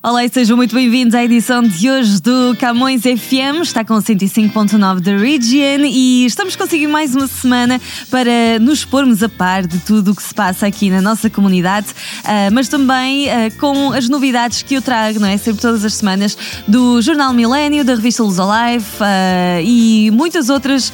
Olá e sejam muito bem-vindos à edição de hoje do Camões FM. Está com 105.9 da Region e estamos consigo mais uma semana para nos pormos a par de tudo o que se passa aqui na nossa comunidade, uh, mas também uh, com as novidades que eu trago, não é? Sempre todas as semanas do Jornal Milênio, da revista Luz Alive uh, e muitas outras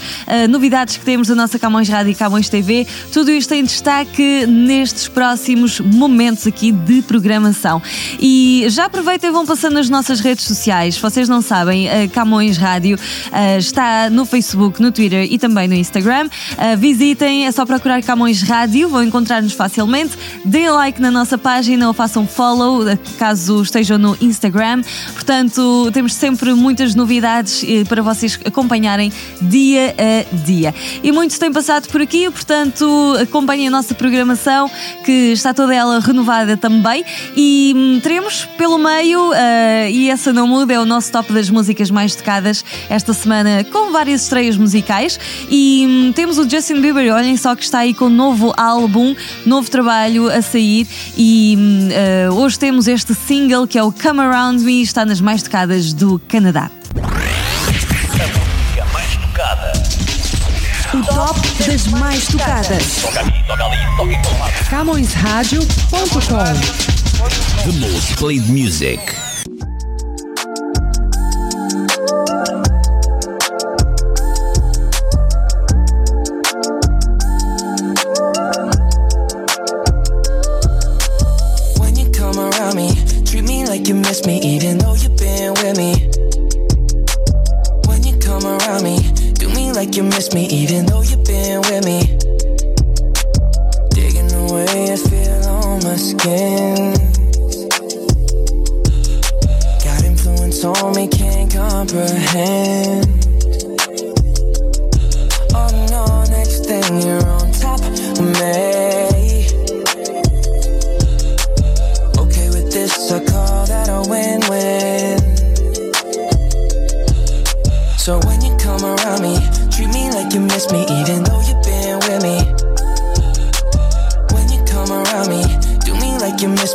novidades que temos da nossa Camões Rádio e Camões TV. Tudo isto em destaque nestes próximos momentos aqui de programação. E já aproveitem e vão passando nas nossas redes sociais. Vocês não sabem, a Camões Rádio uh, está no Facebook, no Twitter e também no Instagram. Uh, visitem, é só procurar Camões Rádio, vão encontrar-nos facilmente. Deem like na nossa página ou façam follow uh, caso estejam no Instagram. Portanto, temos sempre muitas novidades para vocês acompanharem dia a dia. E muitos têm passado por aqui, portanto, acompanhem a nossa programação que está toda ela renovada também. E hum, teremos pelo meio, uh, e essa não muda, é o nosso top das músicas mais tocadas esta semana, com várias estreias musicais. E hum, temos o Justin Bieber, olhem só que está aí com um novo álbum, novo trabalho a sair. E hum, uh, hoje temos este single que é o Come Around Me, está nas mais tocadas do Canadá. A mais tocada. O top das mais tocadas. Toca The most played music.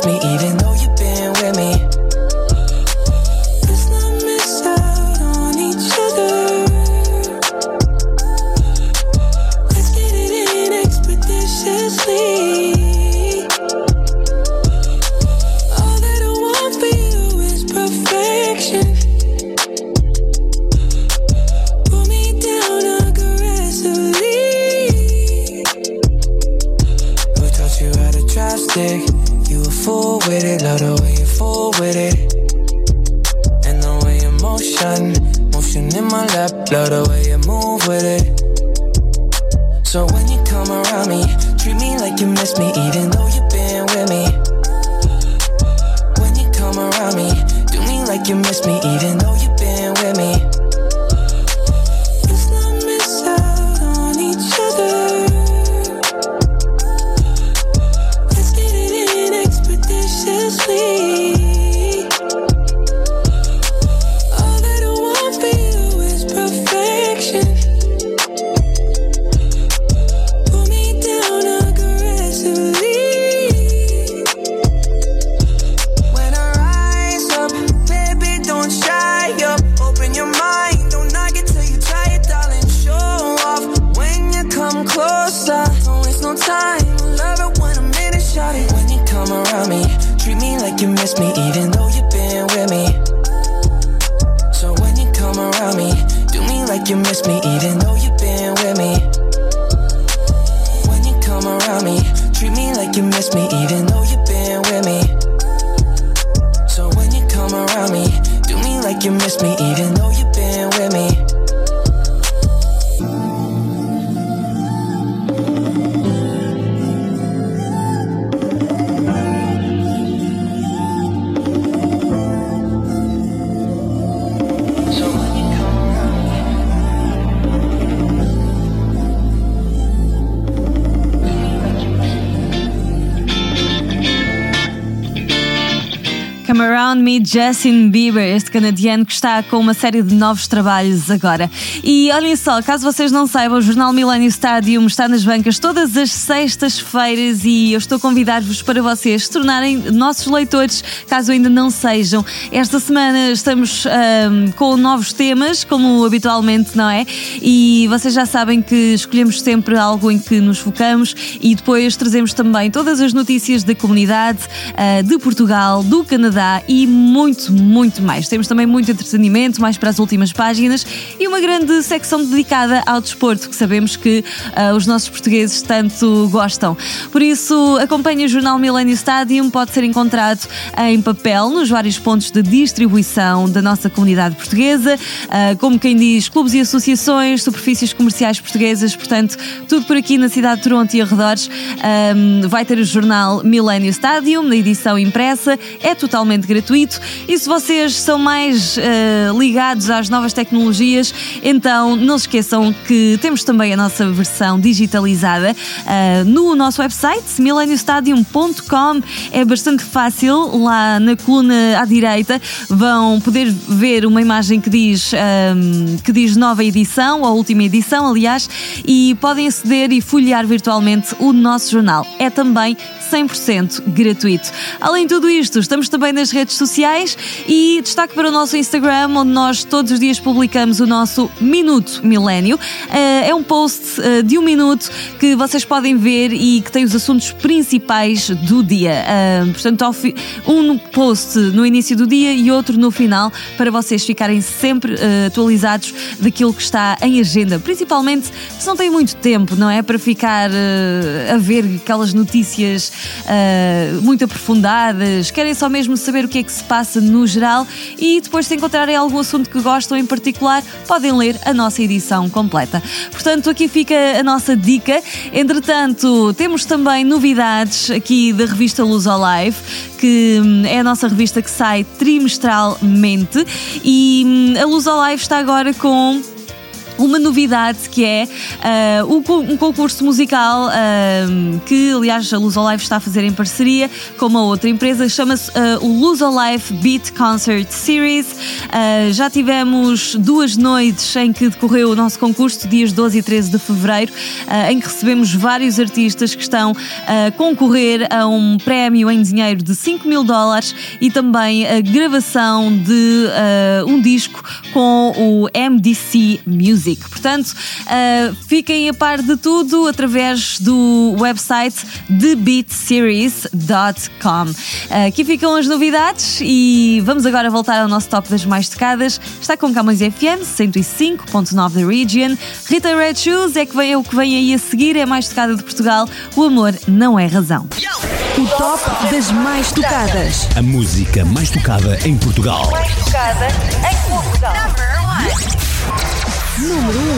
Me, even Me, Justin Bieber, este canadiano que está com uma série de novos trabalhos agora. E olhem só, caso vocês não saibam, o Jornal Millennium Stadium está nas bancas todas as sextas-feiras e eu estou a convidar-vos para vocês se tornarem nossos leitores, caso ainda não sejam. Esta semana estamos ahm, com novos temas, como habitualmente, não é? E vocês já sabem que escolhemos sempre algo em que nos focamos e depois trazemos também todas as notícias da comunidade, ah, de Portugal, do Canadá e muito, muito mais. Temos também muito entretenimento, mais para as últimas páginas e uma grande secção dedicada ao desporto, que sabemos que ah, os nossos portugueses tanto gostam. Por isso, acompanhe o jornal Millennium Stadium, pode ser encontrado em papel nos vários pontos de distribuição da nossa comunidade portuguesa, ah, como quem diz, clubes e associações, superfícies comerciais portuguesas, portanto, tudo por aqui na cidade de Toronto e arredores. Ahm, vai ter o jornal Millennium Stadium na edição impressa, é totalmente gratuito e se vocês são mais ah, ligados às novas tecnologias, então não se esqueçam que temos também a nossa versão digitalizada ah, no nosso website millenniumstadium.com. É bastante fácil, lá na coluna à direita vão poder ver uma imagem que diz, ahm, que diz nova edição, ou última edição, aliás, e podem aceder e folhear virtualmente o nosso jornal. É também 100% gratuito. Além de tudo isto, estamos também nas redes sociais e destaque para o nosso Instagram, onde nós todos os dias publicamos o nosso Minuto Milênio. Eh, É um post eh, de um minuto que vocês podem ver e que tem os assuntos principais do dia. Eh, Portanto, um post no início do dia e outro no final, para vocês ficarem sempre atualizados daquilo que está em agenda. Principalmente se não têm muito tempo, não é? Para ficar a ver aquelas notícias muito aprofundadas, querem só mesmo saber o que é que se passa no geral e depois, se encontrarem algum assunto que gostam em particular, podem ler a nossa edição completa. Portanto, aqui fica a nossa dica. Entretanto, temos também novidades aqui da revista Luz ao Live, que hum, é a nossa revista que sai trimestralmente e hum, a Luz ao Live está agora com uma novidade que é co- um concurso musical ah, que, aliás, a Luz Live está a fazer em parceria com uma outra empresa, chama-se ah, o Luz Live Beat Concert Series. Já tivemos duas noites em que decorreu o nosso concurso, dias 12 e 13 de fevereiro, em que recebemos vários artistas que estão a concorrer a um prémio em dinheiro de 5 mil dólares e também a gravação de um disco com o MDC Music. Portanto, ah, fiquem a par de tudo através do website thebeatseries.com. Ah, aqui ficam as novidades e vamos agora voltar ao nosso top das mais tocadas. Está com Camões FM 105.9 da Region. Rita Red Shoes é, que vem, é o que vem aí a seguir, é a mais tocada de Portugal. O amor não é razão. O top das mais tocadas. A música mais tocada em Portugal. Número 1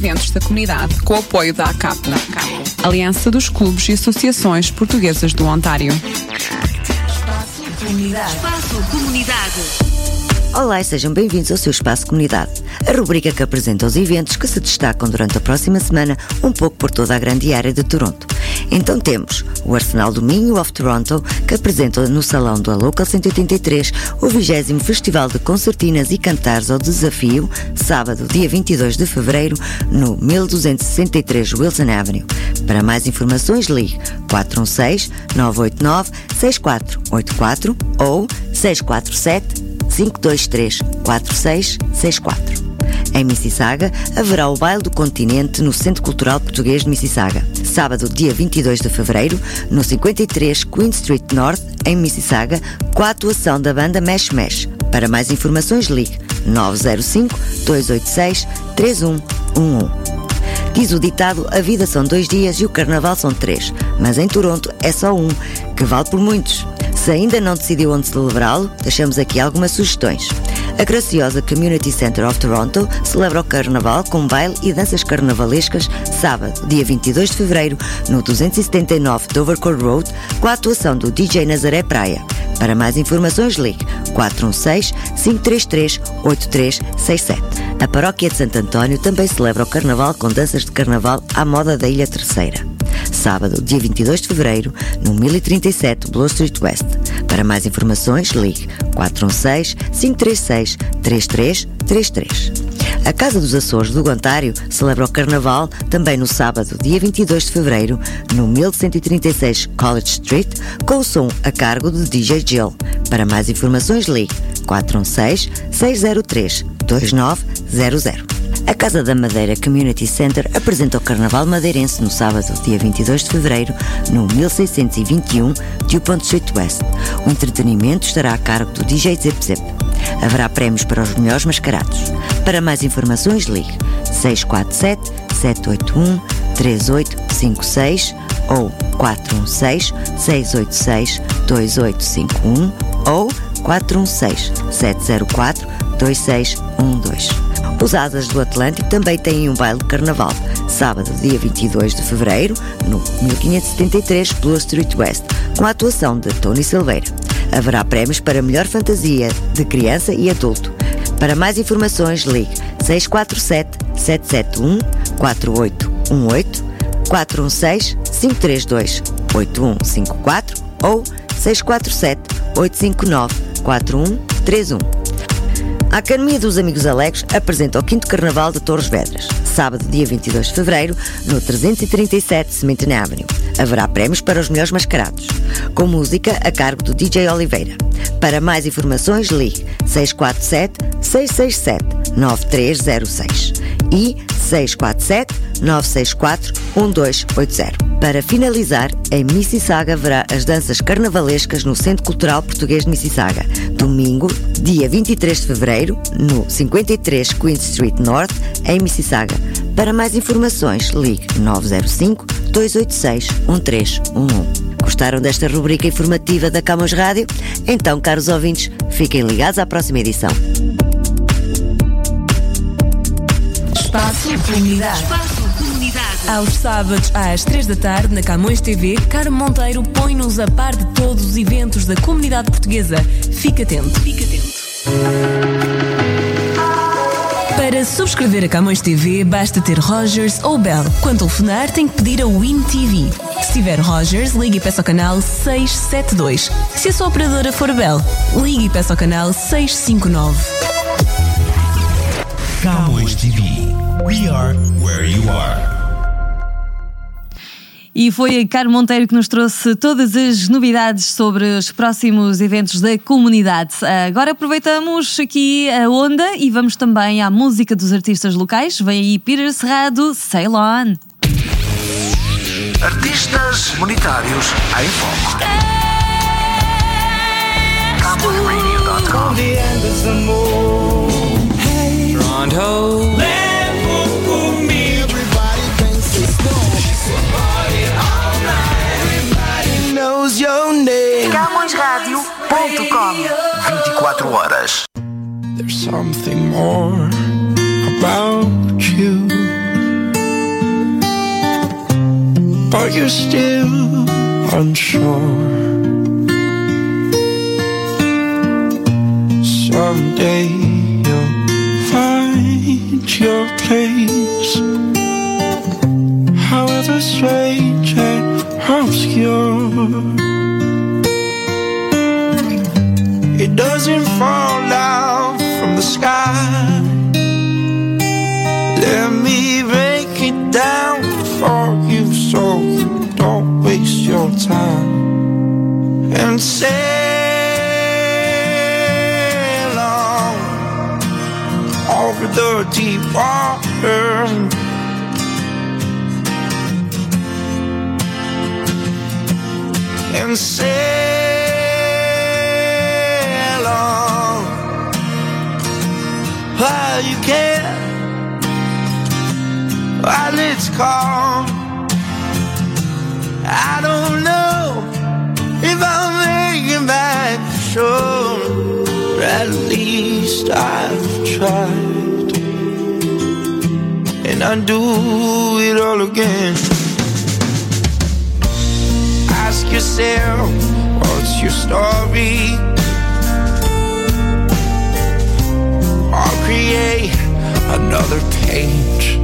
eventos da comunidade com o apoio da ACAP, Aliança dos Clubes e Associações Portuguesas do Ontário. Espaço Comunidade. Olá e sejam bem-vindos ao seu Espaço Comunidade, a rubrica que apresenta os eventos que se destacam durante a próxima semana, um pouco por toda a grande área de Toronto. Então temos o Arsenal do Minho of Toronto, que apresenta no Salão do Local 183 o 20 Festival de Concertinas e Cantares ao Desafio, sábado, dia 22 de fevereiro, no 1263 Wilson Avenue. Para mais informações, ligue 416-989-6484 ou 647 523 4664. Em Mississauga, haverá o Baile do Continente no Centro Cultural Português de Mississauga. Sábado, dia 22 de fevereiro, no 53 Queen Street North, em Mississauga, com a atuação da banda Mesh Mesh. Para mais informações, ligue 905-286-3111. Diz o ditado: a vida são dois dias e o carnaval são três, mas em Toronto é só um, que vale por muitos. Se ainda não decidiu onde celebrá-lo, deixamos aqui algumas sugestões. A graciosa Community Center of Toronto celebra o Carnaval com baile e danças carnavalescas sábado, dia 22 de fevereiro, no 279 Dovercourt Road, com a atuação do DJ Nazaré Praia. Para mais informações, ligue 416-533-8367. A Paróquia de Santo António também celebra o Carnaval com danças de Carnaval à moda da Ilha Terceira. Sábado, dia 22 de fevereiro, no 1037 Bloor Street West. Para mais informações, ligue 416-536-3333. A Casa dos Açores do Ontário celebra o Carnaval também no sábado, dia 22 de fevereiro, no 1136 College Street, com o som a cargo de DJ Jill. Para mais informações, ligue 416-603-2900. A Casa da Madeira Community Center apresenta o Carnaval Madeirense no sábado, dia 22 de fevereiro, no 1621 Dupont Street West. O entretenimento estará a cargo do DJ Zip Zip. Haverá prémios para os melhores mascarados. Para mais informações, ligue 647 781 3856 ou 416 686 2851 ou 416 704 2612. Os Asas do Atlântico também têm um baile de carnaval, sábado, dia 22 de fevereiro, no 1573 Blue Street West, com a atuação de Tony Silveira. Haverá prémios para melhor fantasia de criança e adulto. Para mais informações, ligue 647 771 4818 416 532 8154 ou 647 859 4131. A Academia dos Amigos Alegres apresenta o 5 Carnaval de Torres Vedras, sábado, dia 22 de fevereiro, no 337 Cementine Avenue. Haverá prémios para os melhores mascarados, com música a cargo do DJ Oliveira. Para mais informações, ligue 647 667 9306 e 647 964 1280. Para finalizar, em Mississauga haverá as danças carnavalescas no Centro Cultural Português de Mississauga, domingo, dia 23 de fevereiro, no 53 Queen Street North, em Mississauga. Para mais informações, ligue 905 286 1311. Gostaram desta rubrica informativa da Camões Rádio? Então, caros ouvintes, fiquem ligados à próxima edição. Espaço Comunidade. Espaço Comunidade. Aos sábados, às 3 da tarde, na Camões TV, Carmo Monteiro põe-nos a par de todos os eventos da comunidade portuguesa. Fique atento. Fique atento. Para subscrever a Camões TV, basta ter Rogers ou Bell. Quando telefonar, tem que pedir a Win TV. Se tiver Rogers, ligue e peça ao canal 672. Se a sua operadora for Bell, ligue e peça ao canal 659. Camões TV. We are where you are. E foi a Caro Monteiro que nos trouxe todas as novidades sobre os próximos eventos da comunidade. Agora aproveitamos aqui a onda e vamos também à música dos artistas locais. Vem aí Peter Serrado, Sail On. Artistas monetários em foco. CamõesRadio.com CamõesRádio.com 24 There's something more about you. But you're still unsure. Someday you'll find your place. However strange and obscure. It doesn't fall down from the sky. Let me break it down for you so you don't waste your time and sail on over the deep water. And sail while you can while it's calm. I don't know if I'm make it back sure. But at least I've tried, and I do it all again. Ask yourself, what's your story? Create another page.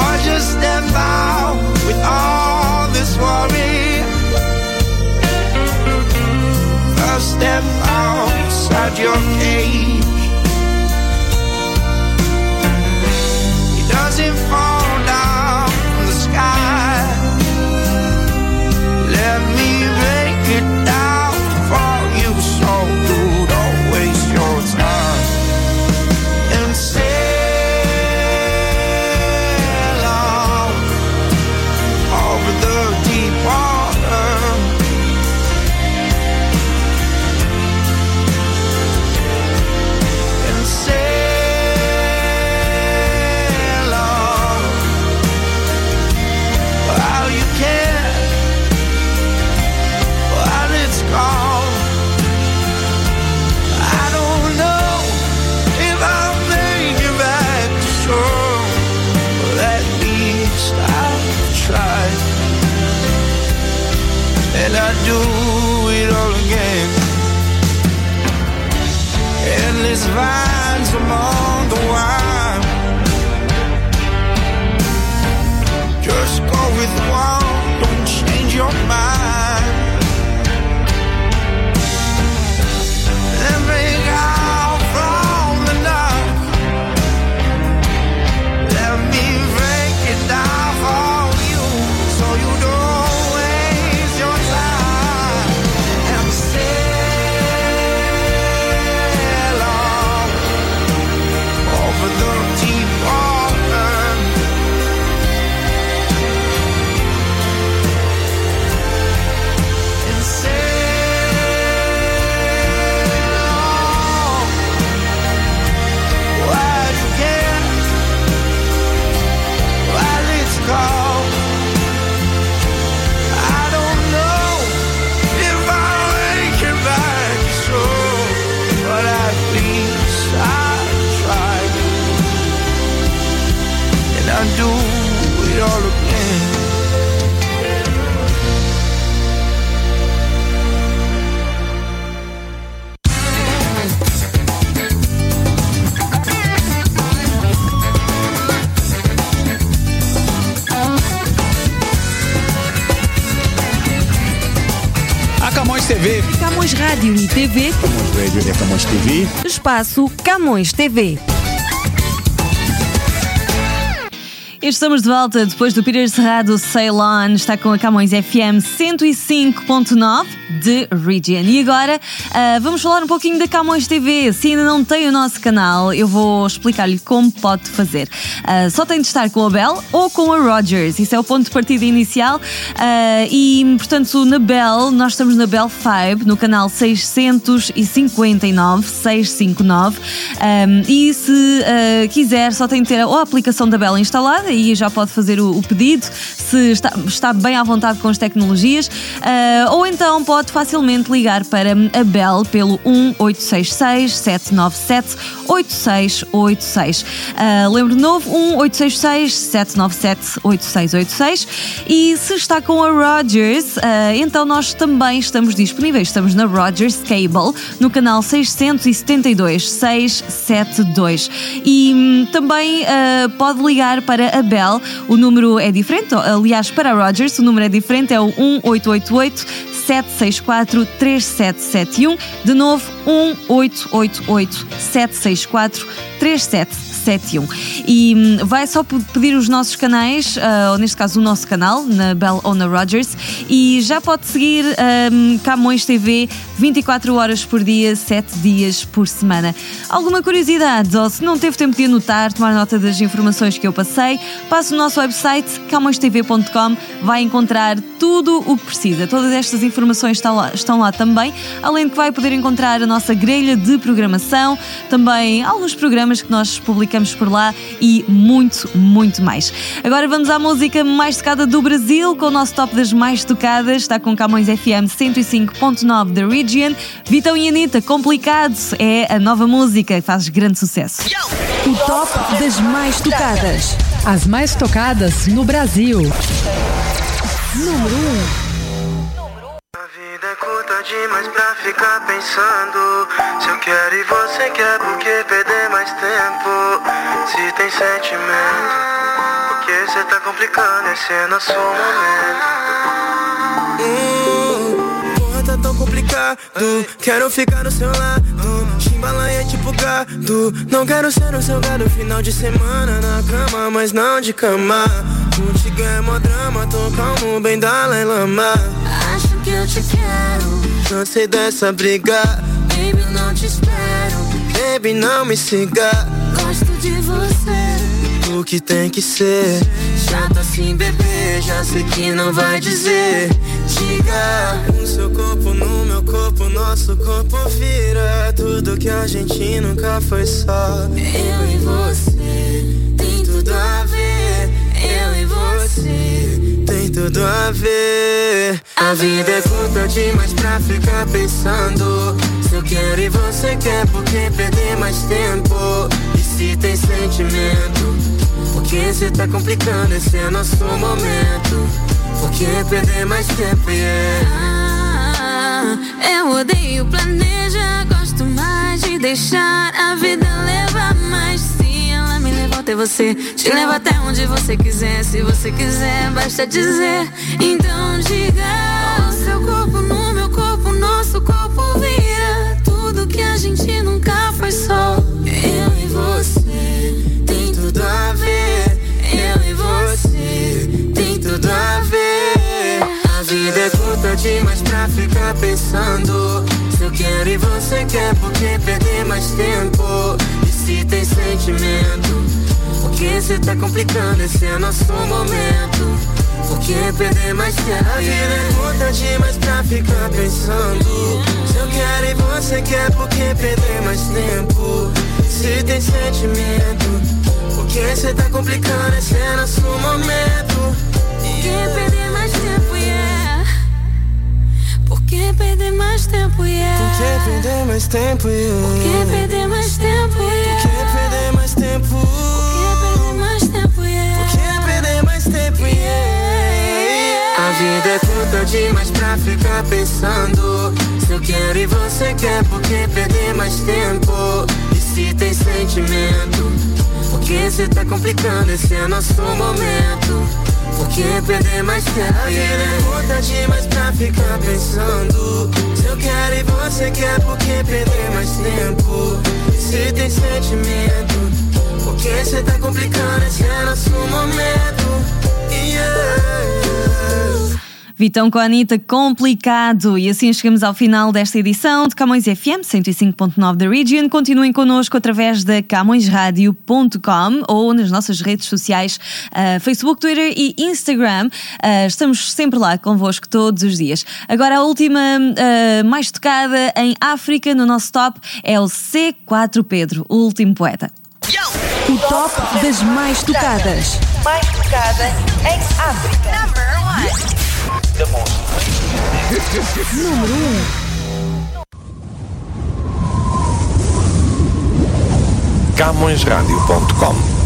Or just step out with all this worry. First step outside your cage. It doesn't fall and I do it all again. Endless vines among the wine. Just go with one, TV, Camões Radio a Camões TV. espaço Camões TV. Estamos de volta depois do Peter Cerrado Ceylon. Está com a Camões FM 105.9 de Region. E agora ah, vamos falar um pouquinho da Camões TV. Se ainda não tem o nosso canal, eu vou explicar-lhe como pode fazer. Ah, só tem de estar com a Bell ou com a Rogers. Isso é o ponto de partida inicial. Ah, e, portanto, na Bell, nós estamos na Bell 5, no canal 659, 659. Um, e se quiser, só tem de ter ou a aplicação da Bell instalada, e já pode fazer o, o pedido se está, está bem à vontade com as tecnologias, ah, ou então pode facilmente ligar para a Bell pelo 1866 797 8686. Ah, lembro de novo, 1866 797 8686. E se está com a Rogers, ah, então nós também estamos disponíveis. Estamos na Rogers Cable, no canal 672 672. E também ah, pode ligar para a Bell, o número é diferente, aliás, para a Rogers, o número é diferente, é o 1888 764 3771. De novo, 1888 764 3771. E hum, vai só pe- pedir os nossos canais, ah, ou neste caso o nosso canal, na Bell ou na Rogers, e já pode seguir hum, Camões TV 24 horas por dia, 7 dias por semana. Alguma curiosidade, ou se não teve tempo de anotar, tomar nota das informações que eu passei, passe o nosso website camõestv.com, vai encontrar tudo o que precisa. Todas estas informações estão lá, estão lá também, além de que vai poder encontrar a nossa grelha de programação, também alguns programas que nós publicamos por lá e muito, muito mais. Agora vamos à música mais tocada do Brasil, com o nosso top das mais tocadas. Está com Camões FM 105.9 da Region. Vitão e Anitta, Complicado, é a nova música que faz grande sucesso. O top das mais tocadas. As mais tocadas no Brasil. Número 1. É demais pra ficar pensando. Se eu quero e você quer, por que perder mais tempo? Se tem sentimento, por que cê tá complicando? Esse é nosso momento. Hum, Porra, tá tão complicado. Quero ficar no seu lado. Chimbalaia tipo gado. Não quero ser o seu gado. Final de semana na cama Mas não de cama. Contigo é mó drama. Tô calmo, bem Dalai Lama que eu te quero, Cansei dessa briga baby, não te espero. Baby, não me siga Gosto de você, O que tem que ser chato assim, bebê. Já sei que não vai dizer. Diga, O seu corpo no meu corpo Nosso corpo vira Tudo que a gente nunca foi só eu e você tem tudo a ver. Eu e você. Tem tudo a ver A vida é curta demais pra ficar pensando Se eu quero e você quer Por que perder mais tempo? E se tem sentimento Por que cê tá complicando? Esse é nosso momento Por que perder mais tempo? Yeah. Ah, eu odeio planejar, gosto mais de deixar a vida levar mais. Se ela me levou até você, te leva até onde você quiser. Se você quiser, basta dizer. Então diga: seu corpo no meu corpo, nosso corpo vira. Tudo que a gente nunca foi só. Eu e você Tem tudo a ver eu e você Tem tudo a ver A vida é curta demais pra ficar pensando Se eu quero e você quer Por que perder mais tempo? Se tem sentimento Por que tá complicando? Esse é nosso momento Por que perder mais tempo? A vida é curta demais pra ficar pensando Se eu quero e você quer Por que perder mais tempo? Se tem sentimento por que tá complicando? Esse é nosso momento. Por que perder mais que perder mais tempo, yeah? Por que perder mais tempo? Por que perder mais tempo, yeah? Por que perder mais tempo? Por que perder mais tempo, yeah? Por que perder mais tempo? Yeah. A vida é curta demais pra ficar pensando. Se eu quero e você quer, por que perder mais tempo? E se tem sentimento? Por que cê tá complicando? Esse é nosso momento. Por que perder mais tempo? Vida é curta demais pra ficar pensando. Se eu quero e você quer, por que perder mais tempo? Se tem sentimento, por que cê tá complicando? Esse é nosso momento. Yeah. Vitão com a Anitta, complicado. E assim chegamos ao final desta edição de Camões FM 105.9 da Region. Continuem connosco através da camõesradio.com ou nas nossas redes sociais, uh, Facebook, Twitter e Instagram. Uh, estamos sempre lá convosco todos os dias. Agora a última uh, mais tocada em África no nosso top é o C4 Pedro, o último poeta. O top das mais tocadas. Mais tocada em África. Número 1. CamõesRádio.com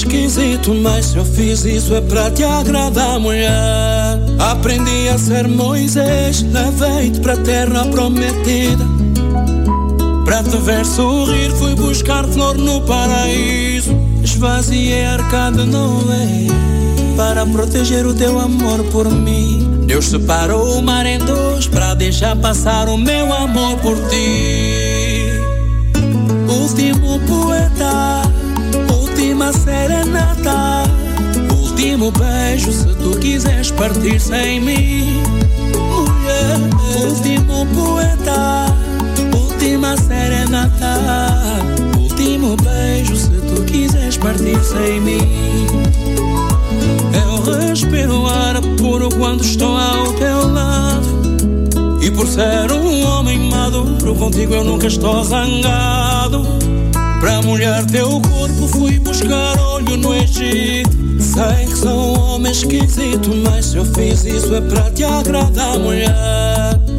esquisito, mas se eu fiz isso é pra te agradar, mulher. Aprendi a ser Moisés, levei-te pra terra prometida. Pra te ver sorrir, fui buscar flor no paraíso. Esvaziei a arca de Noé para proteger o teu amor por mim. Deus separou o mar em dois para deixar passar o meu amor por ti. Último beijo se tu quiseres partir sem mim. Mulher, último poeta, última serenata, último beijo se tu quiseres partir sem mim. Eu respiro ar puro quando estou ao teu lado. E por ser um homem maduro, contigo eu nunca estou zangado. Pra molhar teu corpo fui buscar olho no Egito. Sei que sou um homem esquisito, mas se eu fiz isso é pra te agradar, mulher.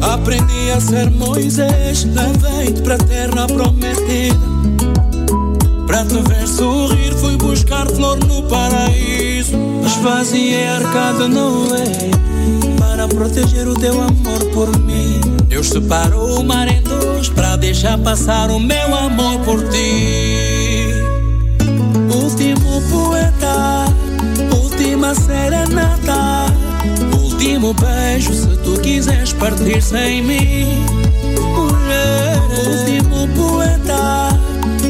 Aprendi a ser Moisés, levei-te pra terra prometida. Pra te ver sorrir, fui buscar flor no paraíso. Esvaziei a arca de Noé para proteger o teu amor por mim. Deus separou o mar em dois para deixar passar o meu amor por ti. Último poeta, última serenata, último beijo se tu quiseres partir sem mim. Mulher, último poeta,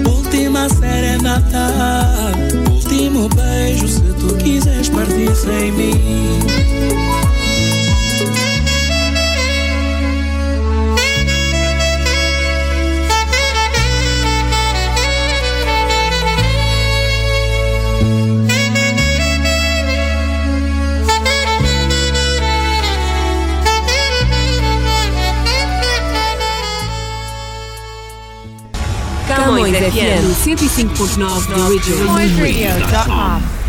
última serenata, último beijo se tu quiseres partir sem mim. FM 105.9 The Original.